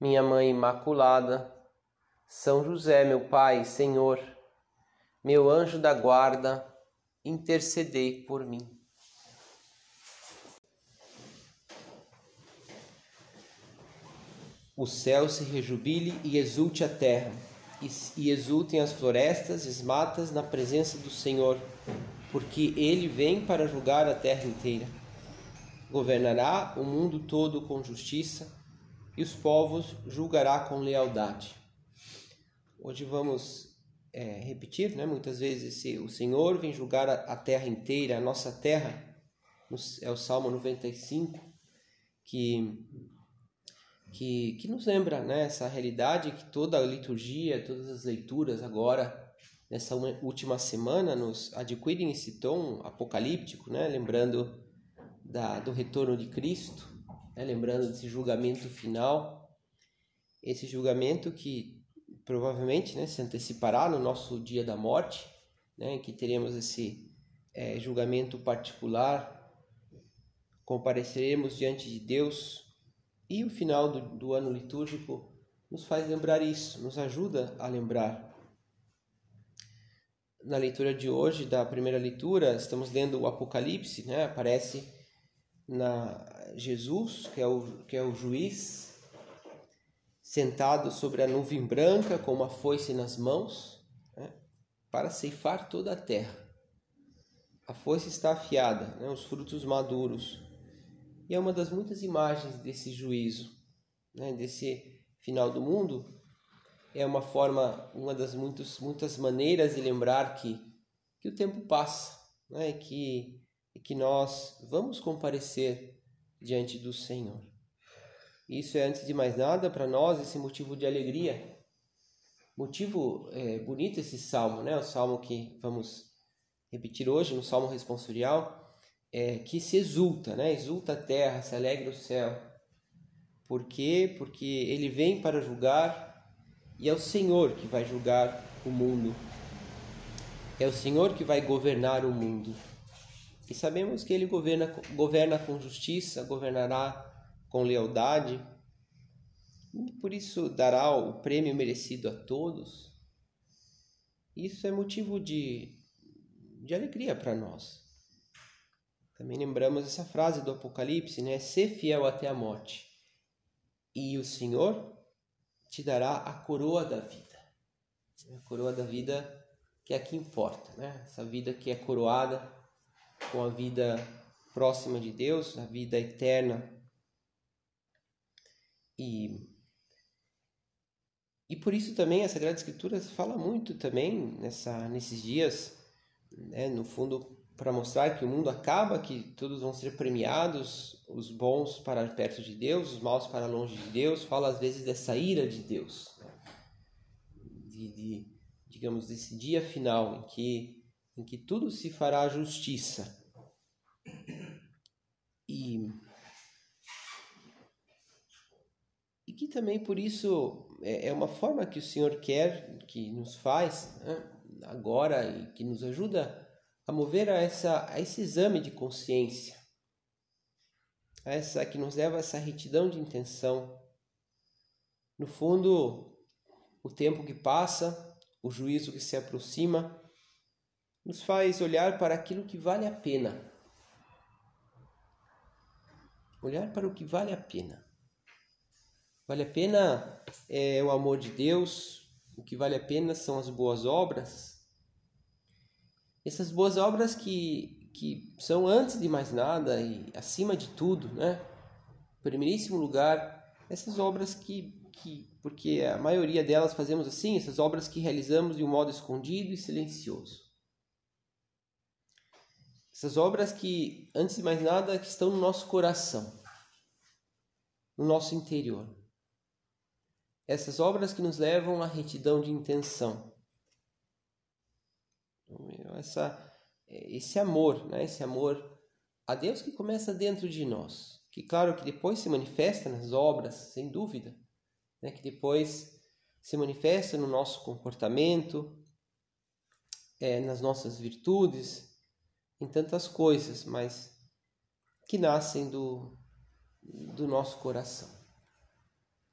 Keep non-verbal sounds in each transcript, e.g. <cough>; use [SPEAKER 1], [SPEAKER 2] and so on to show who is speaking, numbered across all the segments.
[SPEAKER 1] minha Mãe Imaculada, São José, meu Pai, Senhor, meu anjo da guarda, intercedei por mim. O céu se rejubile e exulte a terra, e exultem as florestas e as matas na presença do Senhor, porque ele vem para julgar a terra inteira. Governará o mundo todo com justiça e os povos julgará com lealdade. Hoje vamos é, repetir, né? Muitas vezes esse, o Senhor vem julgar a, a terra inteira, a nossa terra. É o Salmo 95 que que, que nos lembra né, essa realidade que toda a liturgia, todas as leituras agora, nessa última semana, nos adquirem esse tom apocalíptico, né, lembrando da, do retorno de Cristo, né? lembrando desse julgamento final, esse julgamento que provavelmente né, se antecipará no nosso dia da morte, né, que teremos esse é, julgamento particular, compareceremos diante de Deus e o final do, do ano litúrgico nos faz lembrar isso, nos ajuda a lembrar. Na leitura de hoje, da primeira leitura, estamos lendo o Apocalipse, né? aparece na Jesus, que é o, que é o juiz, sentado sobre a nuvem branca com uma foice nas mãos, né, para ceifar toda a terra. A foice está afiada, né, os frutos maduros. E é uma das muitas imagens desse juízo, né, desse final do mundo. É uma forma, uma das muitos, muitas maneiras de lembrar que, que o tempo passa, né, que e que nós vamos comparecer diante do Senhor. Isso é, antes de mais nada, para nós esse motivo de alegria. Motivo é, bonito esse salmo, né? O salmo que vamos repetir hoje, no salmo responsorial, é, que se exulta, né? Exulta a terra, se alegra o céu. Por quê? Porque ele vem para julgar e é o Senhor que vai julgar o mundo. É o Senhor que vai governar o mundo. E sabemos que ele governa, governa com justiça, governará com lealdade, e por isso dará o prêmio merecido a todos. Isso é motivo de, de alegria para nós. Também lembramos essa frase do Apocalipse, né? Ser fiel até a morte, e o Senhor te dará a coroa da vida. A coroa da vida que é a que importa, né? Essa vida que é coroada com a vida próxima de Deus, a vida eterna. E, e por isso também a Sagrada Escritura fala muito também nessa, nesses dias, né, no fundo, para mostrar que o mundo acaba, que todos vão ser premiados, os bons para perto de Deus, os maus para longe de Deus. Fala às vezes dessa ira de Deus, de, de digamos, desse dia final em que em que tudo se fará justiça. E, e que também por isso é, é uma forma que o Senhor quer, que nos faz né, agora e que nos ajuda a mover a, essa, a esse exame de consciência, a essa que nos leva a essa retidão de intenção. No fundo, o tempo que passa, o juízo que se aproxima, nos faz olhar para aquilo que vale a pena. Olhar para o que vale a pena. Vale a pena é o amor de Deus, o que vale a pena são as boas obras. Essas boas obras que, que são antes de mais nada e acima de tudo, né? Primeiríssimo lugar, essas obras que, que, porque a maioria delas fazemos assim, essas obras que realizamos de um modo escondido e silencioso. Essas obras que, antes de mais nada, que estão no nosso coração, no nosso interior. essas obras que nos levam à retidão de intenção. Essa, esse amor, né? esse amor a Deus que começa dentro de nós, que claro que depois se manifesta nas obras, sem dúvida, né? que depois se manifesta no nosso comportamento, é, nas nossas virtudes, em tantas coisas, mas que nascem do, do nosso coração.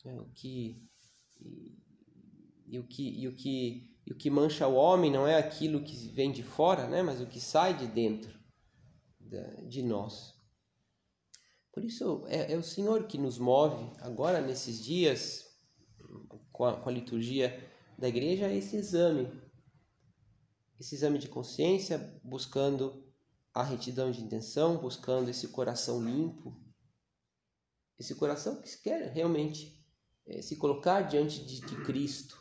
[SPEAKER 1] É, o que e, o que e o que e o que mancha o homem não é aquilo que vem de fora, né, mas o que sai de dentro de nós. Por isso é, é o Senhor que nos move agora nesses dias com a, com a liturgia da igreja esse exame, esse exame de consciência, buscando a retidão de intenção, buscando esse coração limpo, esse coração que quer realmente é, se colocar diante de, de Cristo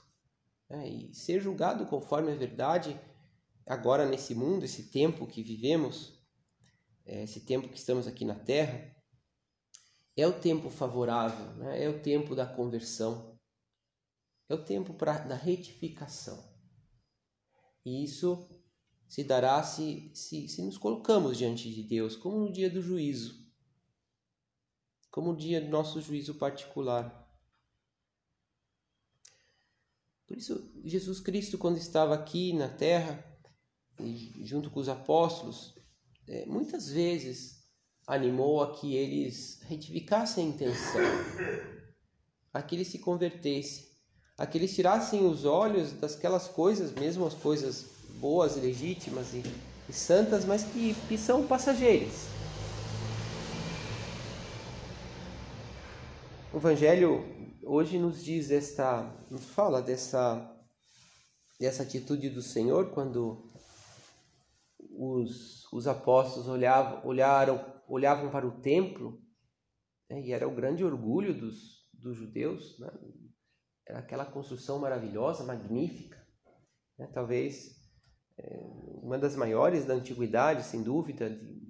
[SPEAKER 1] né, e ser julgado conforme a verdade agora nesse mundo, esse tempo que vivemos, é, esse tempo que estamos aqui na Terra, é o tempo favorável, né, é o tempo da conversão, é o tempo pra, da retificação. E isso se dará se, se, se nos colocamos diante de Deus, como no dia do juízo, como no dia do nosso juízo particular. Por isso, Jesus Cristo, quando estava aqui na terra, junto com os apóstolos, é, muitas vezes animou a que eles retificassem a intenção, a que eles se convertessem, a que eles tirassem os olhos daquelas coisas, mesmo as coisas boas legítimas e, e santas, mas que, que são passageiras. O Evangelho hoje nos diz esta, nos fala dessa dessa atitude do Senhor quando os, os apóstolos olhavam, olharam, olhavam para o templo né, e era o grande orgulho dos, dos judeus, né, era aquela construção maravilhosa, magnífica, né, talvez uma das maiores da antiguidade, sem dúvida, de,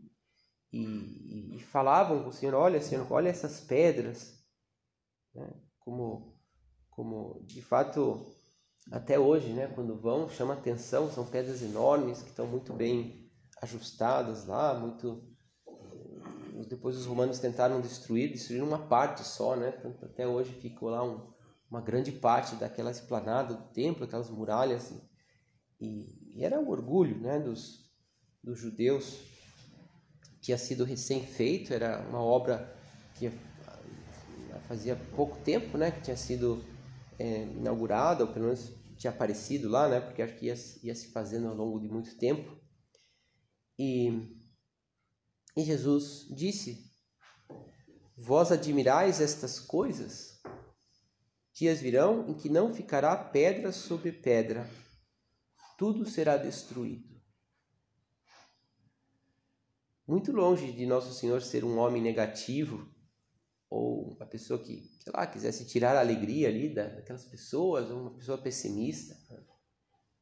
[SPEAKER 1] e, e, falavam com o Senhor, olha Senhor, olha essas pedras, né? como, como de fato até hoje, né, quando vão, chama atenção, são pedras enormes que estão muito bem ajustadas lá, muito depois os romanos tentaram destruir, destruíram uma parte só, né? Até hoje ficou lá um, uma grande parte daquela esplanada do templo, aquelas muralhas e, e era o orgulho, né, dos, dos judeus. Tinha sido recém feito, era uma obra que fazia pouco tempo, né, que tinha sido é, inaugurada, ou pelo menos tinha aparecido lá, né, porque acho que ia, ia se fazendo ao longo de muito tempo. E, e Jesus disse: Vós admirais estas coisas? Dias virão em que não ficará pedra sobre pedra, tudo será destruído. Muito longe de Nosso Senhor ser um homem negativo, ou uma pessoa que, sei lá, quisesse tirar a alegria ali daquelas pessoas, ou uma pessoa pessimista.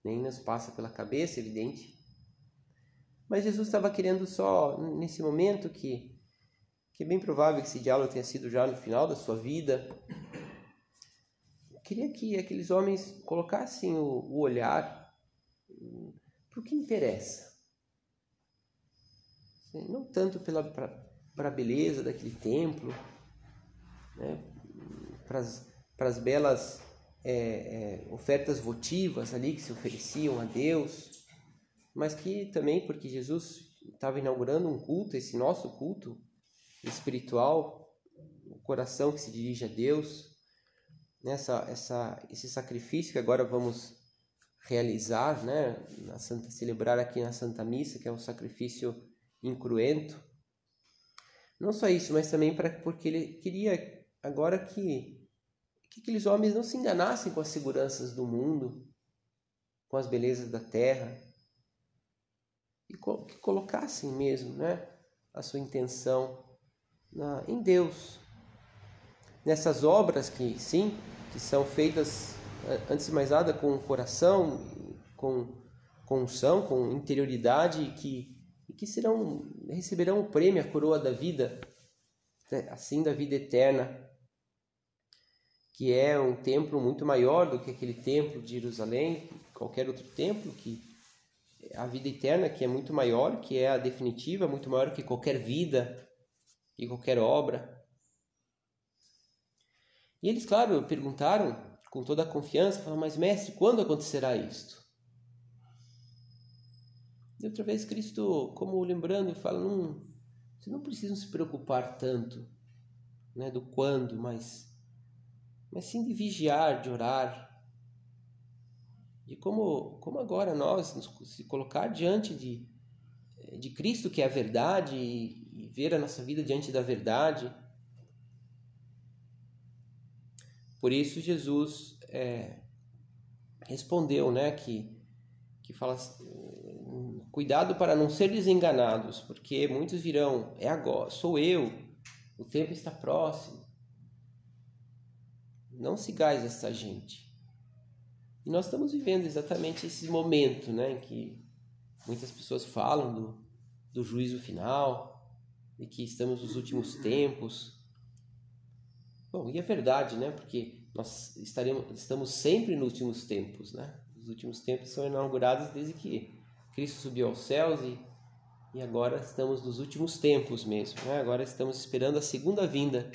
[SPEAKER 1] Nem nos passa pela cabeça, evidente. Mas Jesus estava querendo só, nesse momento, que, que é bem provável que esse diálogo tenha sido já no final da sua vida, queria que aqueles homens colocassem o, o olhar para o que interessa. Não tanto para a beleza daquele templo, né? para as belas é, é, ofertas votivas ali que se ofereciam a Deus, mas que também porque Jesus estava inaugurando um culto, esse nosso culto espiritual, o coração que se dirige a Deus, nessa essa, esse sacrifício que agora vamos realizar, né, na Santa, celebrar aqui na Santa Missa, que é um sacrifício incruento. Não só isso, mas também para porque ele queria agora que, que aqueles homens não se enganassem com as seguranças do mundo, com as belezas da terra, e que colocassem mesmo né, a sua intenção na, em Deus. Nessas obras que, sim, que são feitas, antes de mais nada, com o coração, com, com unção, com interioridade, e que, e que serão, receberão o prêmio, a coroa da vida, assim da vida eterna que é um templo muito maior do que aquele templo de Jerusalém, qualquer outro templo, que a vida eterna que é muito maior, que é a definitiva, muito maior que qualquer vida, que qualquer obra. E eles, claro, perguntaram com toda a confiança, falaram, mas mestre, quando acontecerá isto? E outra vez Cristo, como lembrando, fala, não, vocês não precisam se preocupar tanto né, do quando, mas, mas sim de vigiar, de orar, de como, como agora nós nos se colocar diante de, de Cristo, que é a verdade, e, e ver a nossa vida diante da verdade. Por isso Jesus é, respondeu, né, que, que fala cuidado para não ser desenganados, porque muitos virão, é agora, sou eu, o tempo está próximo. Não sigais essa gente. E nós estamos vivendo exatamente esse momento, né, em que muitas pessoas falam do, do juízo final, e que estamos nos últimos tempos. Bom, e é verdade, né, porque nós estaremos, estamos sempre nos últimos tempos, né? Os últimos tempos são inaugurados desde que Cristo subiu aos céus e, e agora estamos nos últimos tempos mesmo, né? Agora estamos esperando a segunda vinda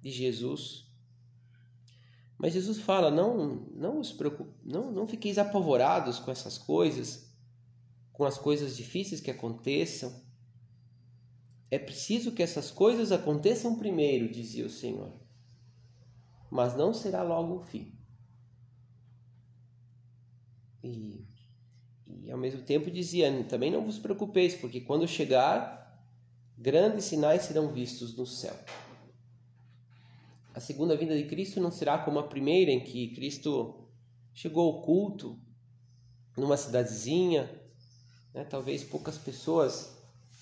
[SPEAKER 1] de Jesus mas Jesus fala: não, não os preocupe, não, não fiqueis apavorados com essas coisas, com as coisas difíceis que aconteçam. É preciso que essas coisas aconteçam primeiro, dizia o Senhor, mas não será logo o fim. E, e ao mesmo tempo dizia: também não vos preocupeis, porque quando chegar, grandes sinais serão vistos no céu a segunda vinda de Cristo não será como a primeira, em que Cristo chegou ao culto numa cidadezinha, né? talvez poucas pessoas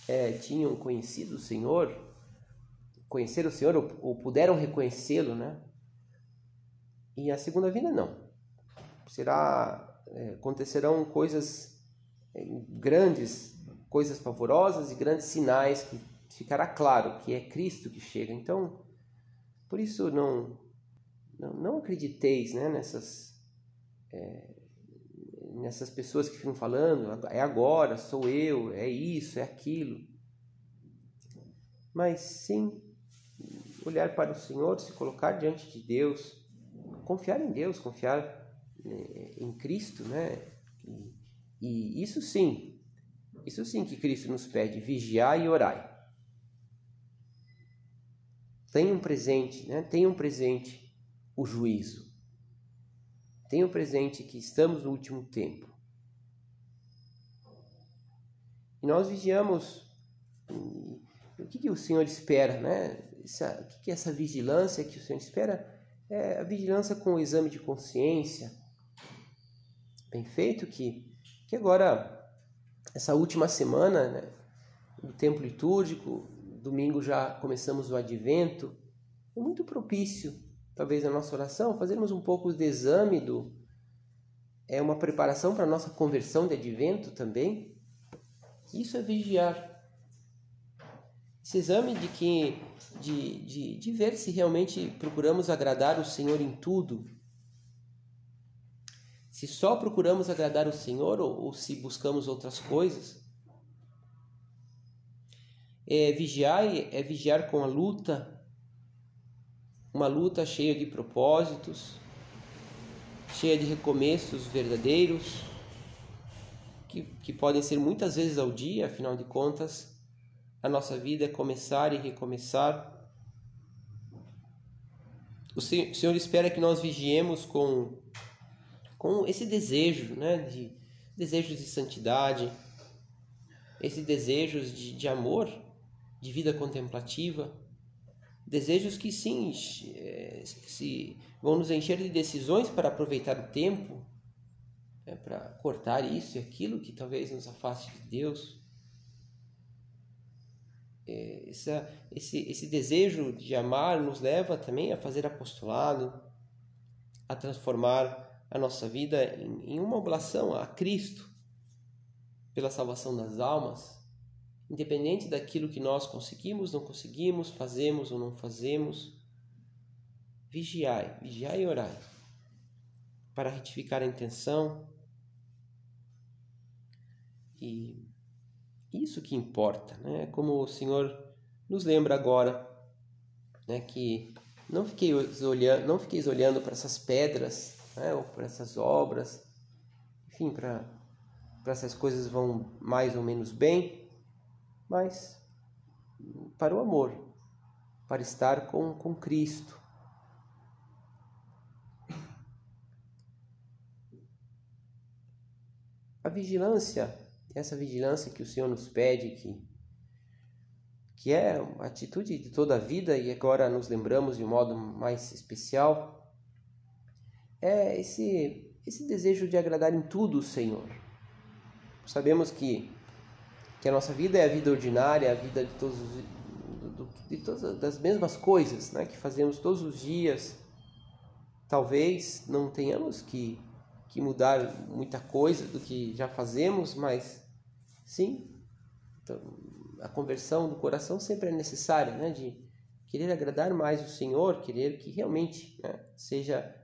[SPEAKER 1] é, tinham conhecido o Senhor, conheceram o Senhor ou, ou puderam reconhecê-lo, né? E a segunda vinda não. Será é, acontecerão coisas é, grandes, coisas pavorosas e grandes sinais que ficará claro que é Cristo que chega. Então, por isso, não, não, não acrediteis né, nessas, é, nessas pessoas que ficam falando, é agora, sou eu, é isso, é aquilo. Mas sim, olhar para o Senhor, se colocar diante de Deus, confiar em Deus, confiar é, em Cristo, né? E, e isso sim, isso sim que Cristo nos pede, vigiar e orar. Tenham presente, né? Tenham presente o juízo. Tenham presente que estamos no último tempo. E nós vigiamos. O que, que o Senhor espera, né? Essa, o que, que é essa vigilância que o Senhor espera? É a vigilância com o exame de consciência. Bem feito que, que agora, essa última semana né, do tempo litúrgico, domingo já começamos o advento, é muito propício, talvez na nossa oração, fazermos um pouco de exame do é uma preparação para a nossa conversão de advento também. Isso é vigiar. Esse exame de que de, de, de ver se realmente procuramos agradar o Senhor em tudo. Se só procuramos agradar o Senhor ou, ou se buscamos outras coisas. É, vigiar é vigiar com a luta, uma luta cheia de propósitos, cheia de recomeços verdadeiros, que, que podem ser muitas vezes ao dia, afinal de contas, a nossa vida é começar e recomeçar. O Senhor espera que nós vigiemos com, com esse desejo, né, de desejos de santidade, esse desejos de, de amor de vida contemplativa, desejos que sim eh, se vão nos encher de decisões para aproveitar o tempo, né, para cortar isso e aquilo que talvez nos afaste de Deus. É, essa, esse, esse desejo de amar nos leva também a fazer apostolado, a transformar a nossa vida em, em uma oblação a Cristo pela salvação das almas independente daquilo que nós conseguimos, não conseguimos, fazemos ou não fazemos, vigiai, vigiai e orai, para retificar a intenção. E isso que importa, né? Como o Senhor nos lembra agora, né? Que não fiqueis olhando, não fiqueis olhando para essas pedras, né? Ou para essas obras, enfim, para para essas coisas vão mais ou menos bem, mas para o amor, para estar com, com Cristo. A vigilância, essa vigilância que o Senhor nos pede, que, que é a atitude de toda a vida e agora nos lembramos de um modo mais especial, é esse, esse desejo de agradar em tudo o Senhor. Sabemos que, que a nossa vida é a vida ordinária, a vida de todos os, de todas das mesmas coisas né, que fazemos todos os dias. Talvez não tenhamos que, que mudar muita coisa do que já fazemos, mas sim, então, a conversão do coração sempre é necessária, né, de querer agradar mais o Senhor, querer que realmente né, seja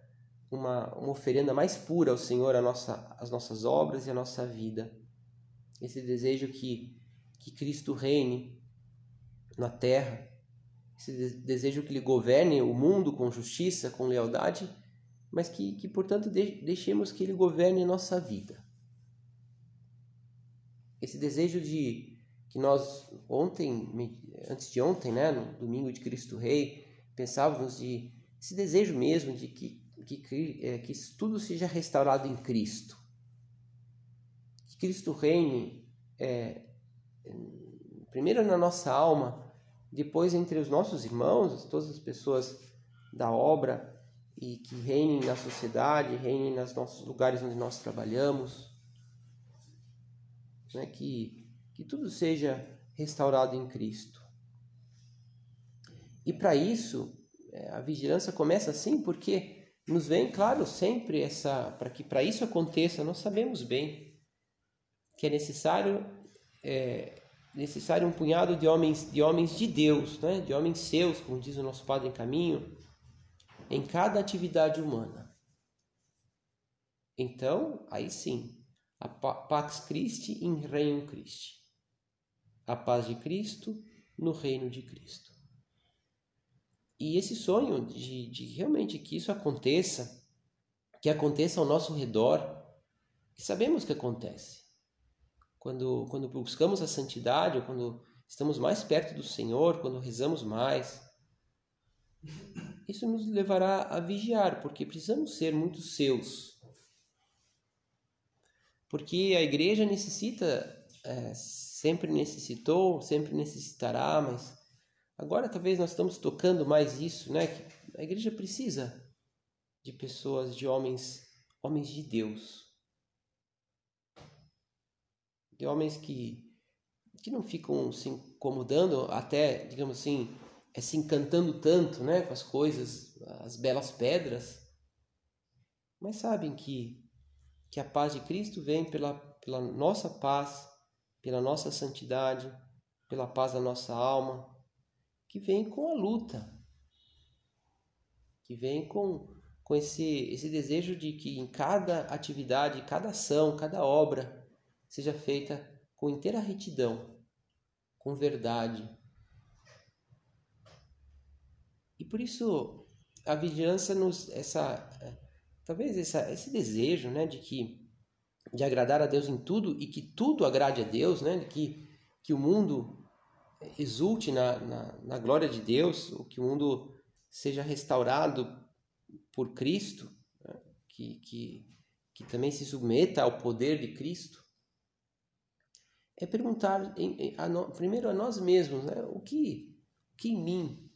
[SPEAKER 1] uma, uma oferenda mais pura ao Senhor a nossa, as nossas obras e a nossa vida. Esse desejo que, que Cristo reine na terra, esse desejo que Ele governe o mundo com justiça, com lealdade, mas que, que portanto, deixemos que Ele governe a nossa vida. Esse desejo de que nós ontem, antes de ontem, né, no domingo de Cristo Rei, pensávamos de esse desejo mesmo de que, que, é, que tudo seja restaurado em Cristo. Que Cristo reine é, primeiro na nossa alma, depois entre os nossos irmãos, todas as pessoas da obra e que reinem na sociedade, reinem nos nossos lugares onde nós trabalhamos, né? que, que tudo seja restaurado em Cristo. E para isso, é, a vigilância começa assim porque nos vem, claro, sempre essa, para que para isso aconteça, nós sabemos bem que é necessário é, necessário um punhado de homens de homens de Deus, né? de homens seus, como diz o nosso Padre em caminho, em cada atividade humana. Então, aí sim, a Pax Christi in Reino Christi. A paz de Cristo no reino de Cristo. E esse sonho de, de realmente que isso aconteça, que aconteça ao nosso redor, que sabemos que acontece quando, quando buscamos a santidade, ou quando estamos mais perto do Senhor, quando rezamos mais, isso nos levará a vigiar, porque precisamos ser muito seus. Porque a igreja necessita, é, sempre necessitou, sempre necessitará, mas agora talvez nós estamos tocando mais isso, né? Que a igreja precisa de pessoas, de homens, homens de Deus de homens que, que não ficam se incomodando, até, digamos assim, é, se encantando tanto né, com as coisas, as belas pedras, mas sabem que, que a paz de Cristo vem pela, pela nossa paz, pela nossa santidade, pela paz da nossa alma, que vem com a luta, que vem com, com esse, esse desejo de que em cada atividade, cada ação, cada obra, seja feita com inteira retidão, com verdade. E por isso a vigilância nos essa talvez essa, esse desejo, né, de que de agradar a Deus em tudo e que tudo agrade a Deus, né, que que o mundo exulte na, na, na glória de Deus, ou que o mundo seja restaurado por Cristo, né, que, que, que também se submeta ao poder de Cristo é perguntar em, em, a no, primeiro a nós mesmos, né? O que, que em mim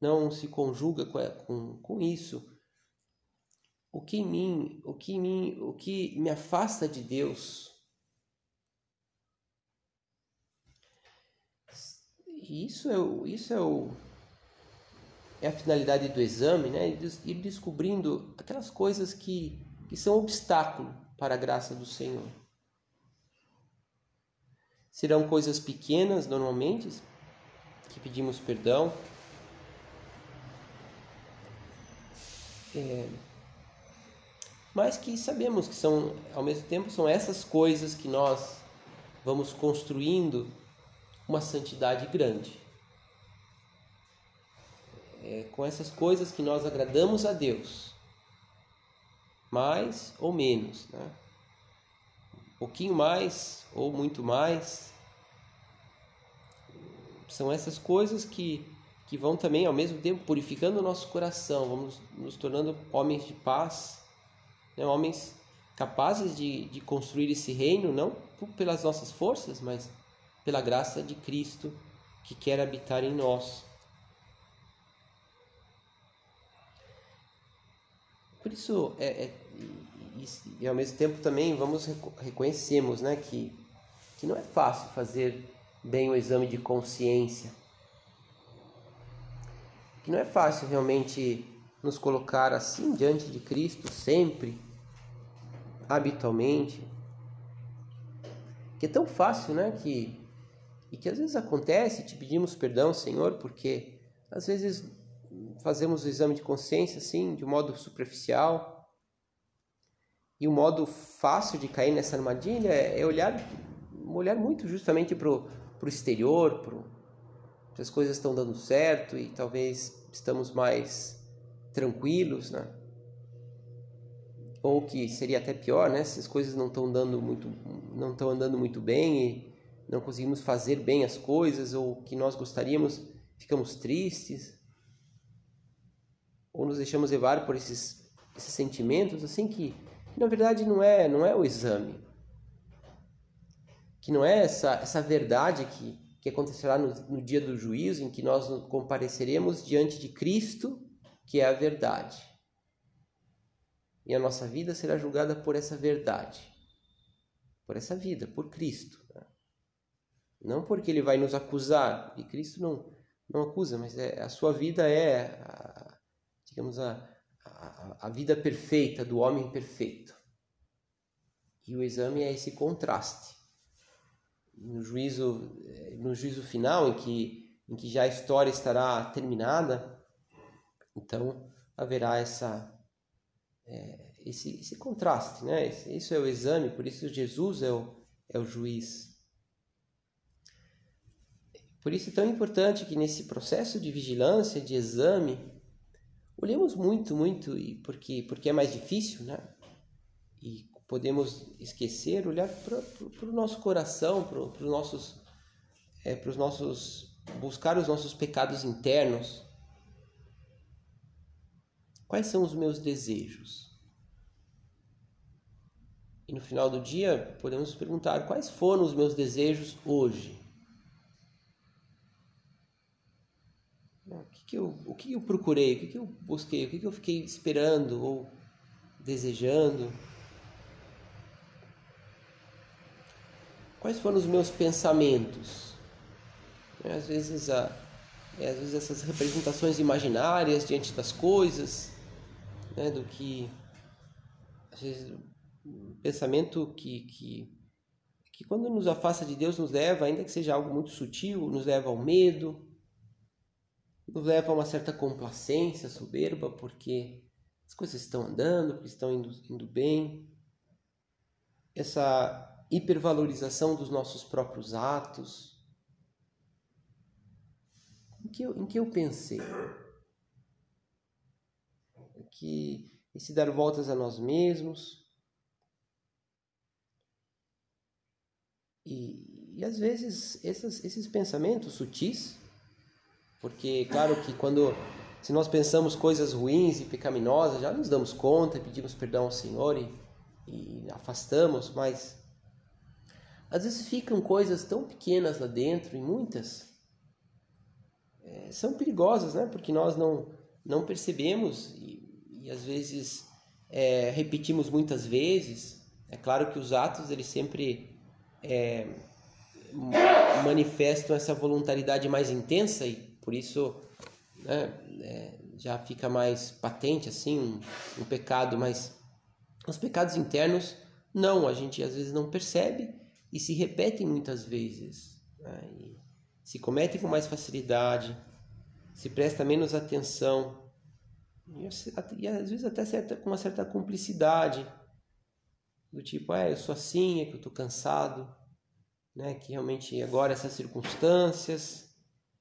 [SPEAKER 1] não se conjuga com, com, com isso? O que em mim, o que em mim, o que me afasta de Deus? isso é o, isso é o é a finalidade do exame, né? Ir descobrindo aquelas coisas que, que são obstáculo para a graça do Senhor. Serão coisas pequenas, normalmente, que pedimos perdão. é, mas que sabemos que são, ao mesmo tempo, são essas coisas que nós vamos construindo uma santidade grande. É com essas coisas que nós agradamos a Deus, mais ou menos, né? um pouquinho mais ou muito mais. São essas coisas que, que vão também, ao mesmo tempo, purificando o nosso coração, vamos nos tornando homens de paz né? homens capazes de, de construir esse reino, não pelas nossas forças, mas pela graça de Cristo que quer habitar em nós. Por isso, é, é e, e, ao mesmo tempo também vamos reconhecemos né, que, que não é fácil fazer bem o exame de consciência. Que não é fácil realmente nos colocar assim diante de Cristo sempre habitualmente, que é tão fácil, né? Que, e que às vezes acontece, te pedimos perdão, Senhor, porque às vezes fazemos o exame de consciência assim, de um modo superficial. E o um modo fácil de cair nessa armadilha é olhar, olhar muito justamente para o exterior, para as coisas estão dando certo e talvez estamos mais tranquilos, né? ou que seria até pior, né? Se as coisas não estão dando muito, não estão andando muito bem e não conseguimos fazer bem as coisas ou que nós gostaríamos, ficamos tristes ou nos deixamos levar por esses, esses sentimentos, assim que, na verdade não é, não é o exame, que não é essa essa verdade que que acontecerá no, no dia do juízo em que nós compareceremos diante de Cristo, que é a verdade e a nossa vida será julgada por essa verdade, por essa vida, por Cristo. Né? Não porque ele vai nos acusar, e Cristo não, não acusa, mas é, a sua vida é, a, digamos, a, a, a vida perfeita do homem perfeito. E o exame é esse contraste. No juízo, no juízo final, em que, em que já a história estará terminada, então haverá essa é, esse, esse contraste, né? Isso é o exame, por isso Jesus é o, é o juiz. Por isso é tão importante que nesse processo de vigilância, de exame, olhemos muito, muito, e porque, porque é mais difícil, né? E podemos esquecer, olhar para o nosso coração, para os nossos, é, os nossos, buscar os nossos pecados internos, Quais são os meus desejos? E no final do dia, podemos perguntar: quais foram os meus desejos hoje? O que, que, eu, o que eu procurei? O que, que eu busquei? O que, que eu fiquei esperando ou desejando? Quais foram os meus pensamentos? Às vezes, a, às vezes essas representações imaginárias diante das coisas né, do que às vezes um pensamento que, que que quando nos afasta de Deus nos leva, ainda que seja algo muito sutil, nos leva ao medo, nos leva a uma certa complacência soberba, porque as coisas estão andando, porque estão indo, indo bem. Essa hipervalorização dos nossos próprios atos. Em que eu, em que eu pensei? Que esse dar voltas a nós mesmos. E, e às vezes esses, esses pensamentos sutis, porque claro que quando se nós pensamos coisas ruins e pecaminosas, já nos damos conta, pedimos perdão ao Senhor e, e afastamos, mas às vezes ficam coisas tão pequenas lá dentro e muitas é, são perigosas, né? Porque nós não não percebemos e e às vezes é, repetimos muitas vezes. É claro que os atos eles sempre é, manifestam essa voluntariedade mais intensa e por isso né, é, já fica mais patente assim um, um pecado, mas os pecados internos não, a gente às vezes não percebe e se repetem muitas vezes. Né, se comete com mais facilidade, se presta menos atenção e às vezes até certa, com uma certa cumplicidade, do tipo, é, eu sou assim, é que eu estou cansado, né? que realmente agora essas circunstâncias,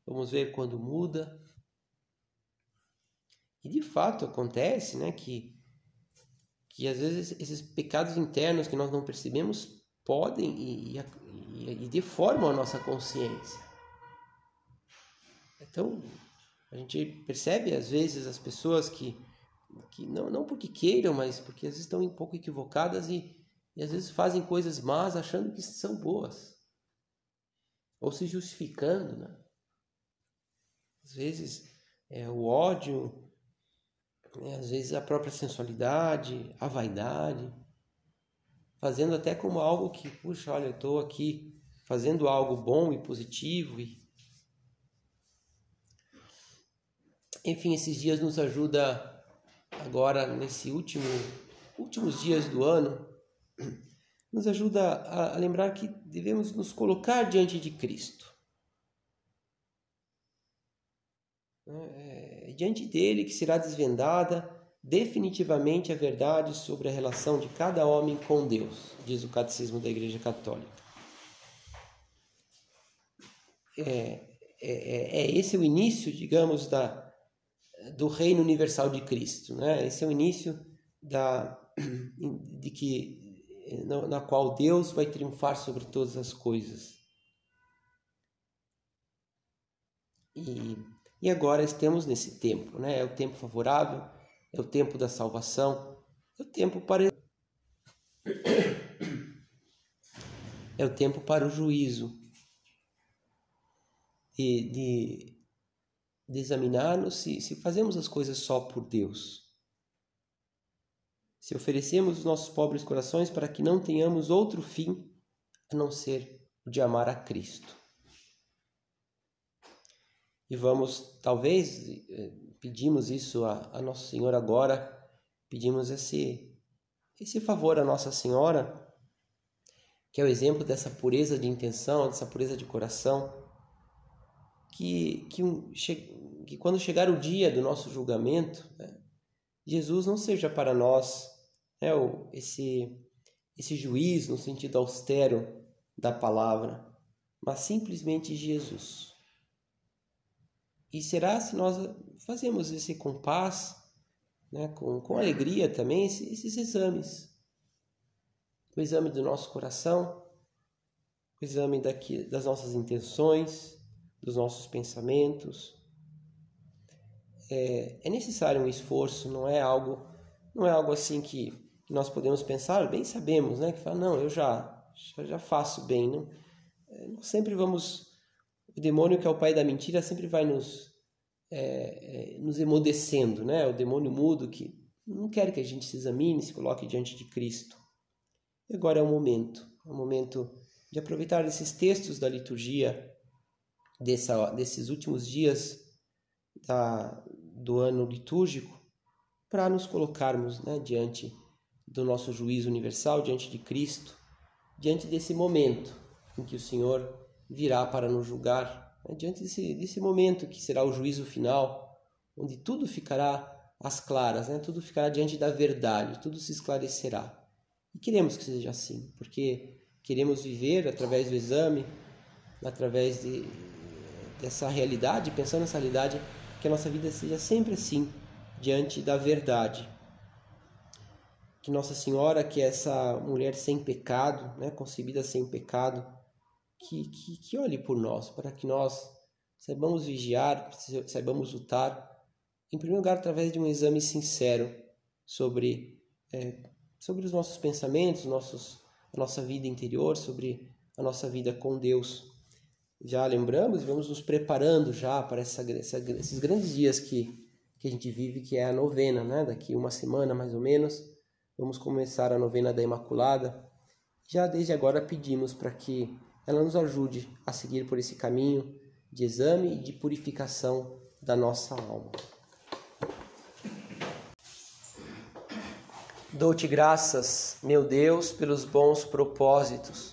[SPEAKER 1] vamos ver quando muda. E de fato acontece né, que, que às vezes esses pecados internos que nós não percebemos podem e, e, e deformam a nossa consciência. Então, a gente percebe às vezes as pessoas que, que não, não porque queiram, mas porque às vezes estão um pouco equivocadas e, e às vezes fazem coisas más achando que são boas. Ou se justificando, né? Às vezes é, o ódio, né? às vezes a própria sensualidade, a vaidade, fazendo até como algo que, puxa, olha, eu estou aqui fazendo algo bom e positivo e Enfim, esses dias nos ajuda agora nesse último últimos dias do ano, <clears throat> nos ajuda a, a lembrar que devemos nos colocar diante de Cristo. É, é diante dele que será desvendada definitivamente a verdade sobre a relação de cada homem com Deus, diz o Catecismo da Igreja Católica. É, é, é, é esse o início, digamos, da, do reino universal de Cristo. Né? Esse é o início da, <clears throat> de que, na, na qual Deus vai triunfar sobre todas as coisas. E, e agora estamos nesse tempo, né? é o tempo favorável, é o tempo da salvação, é o tempo para <coughs> é o tempo para o juízo de, de de examinar-nos se, se fazemos as coisas só por Deus. Se oferecemos os nossos pobres corações para que não tenhamos outro fim a não ser o de amar a Cristo. E vamos, talvez, eh, pedimos isso a, a Nosso Senhor agora, pedimos esse, esse favor a Nossa Senhora, que é o exemplo dessa pureza de intenção, dessa pureza de coração, que, que, que quando chegar o dia do nosso julgamento, né, Jesus não seja para nós né, esse, esse juiz no sentido austero da palavra, mas simplesmente Jesus. E será se nós fazemos esse compás, né, com, com alegria também, esses, esses exames. O exame do nosso coração, o exame daqui, das nossas intenções, dos nossos pensamentos. É, é necessário um esforço, não é algo, não é algo assim que, nós podemos pensar, bem sabemos, né? Que fala, não, eu já, já faço bem. Não, é, sempre vamos, o demônio que é o pai da mentira sempre vai nos, é, é, nos emudecendo, né? O demônio mudo que não quer que a gente se examine, se coloque diante de Cristo. E agora é o momento, é o momento de aproveitar esses textos da liturgia dessa, desses últimos dias da, do ano litúrgico para nos colocarmos né, diante do nosso juízo universal, diante de Cristo, diante desse momento em que o Senhor virá para nos julgar, né, diante desse, desse momento que será o juízo final, onde tudo ficará às claras, né, tudo ficará diante da verdade, tudo se esclarecerá. E queremos que seja assim, porque queremos viver através do exame, através de, dessa realidade, pensando nessa realidade, que a nossa vida seja sempre assim, diante da verdade. Que Nossa Senhora, que é essa mulher sem pecado, né, concebida sem pecado, que, que, que olhe por nós, para que nós saibamos vigiar, saibamos lutar, em primeiro lugar, através de um exame sincero sobre, é, sobre os nossos pensamentos, nossos, a nossa vida interior, sobre a nossa vida com Deus já lembramos e vamos nos preparando já para essa, essa, esses grandes dias que, que a gente vive, que é a novena, né? Daqui uma semana mais ou menos, vamos começar a novena da Imaculada. Já desde agora pedimos para que ela nos ajude a seguir por esse caminho de exame e de purificação da nossa alma. Dou-te graças, meu Deus, pelos bons propósitos